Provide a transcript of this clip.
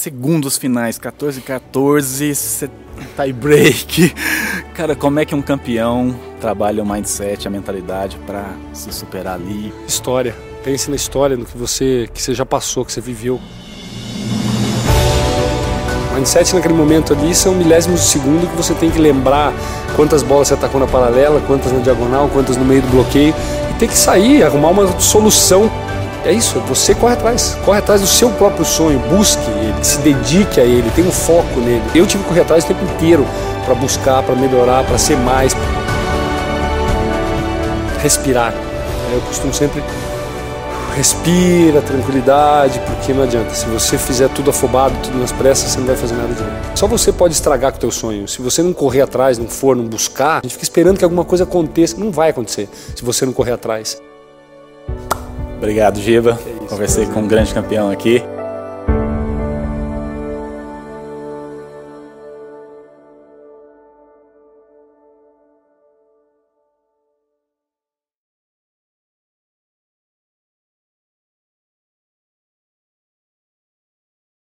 segundos finais, 14 14, tie break. Cara, como é que um campeão trabalha o mindset, a mentalidade para se superar ali? História. Pense na história, no que você, que você já passou, que você viveu. Mindset naquele momento ali são milésimos de segundo que você tem que lembrar quantas bolas você atacou na paralela, quantas na diagonal, quantas no meio do bloqueio e tem que sair, arrumar uma solução. É isso, você corre atrás, corre atrás do seu próprio sonho, busque ele, se dedique a ele, tenha um foco nele. Eu tive que correr atrás o tempo inteiro para buscar, para melhorar, para ser mais. Respirar. Eu costumo sempre respira, tranquilidade, porque não adianta. Se você fizer tudo afobado, tudo nas pressas, você não vai fazer nada direito. Só você pode estragar com o teu sonho. Se você não correr atrás, não for, não buscar, a gente fica esperando que alguma coisa aconteça. Não vai acontecer se você não correr atrás. Obrigado, Giba. É Conversei com um grande campeão aqui.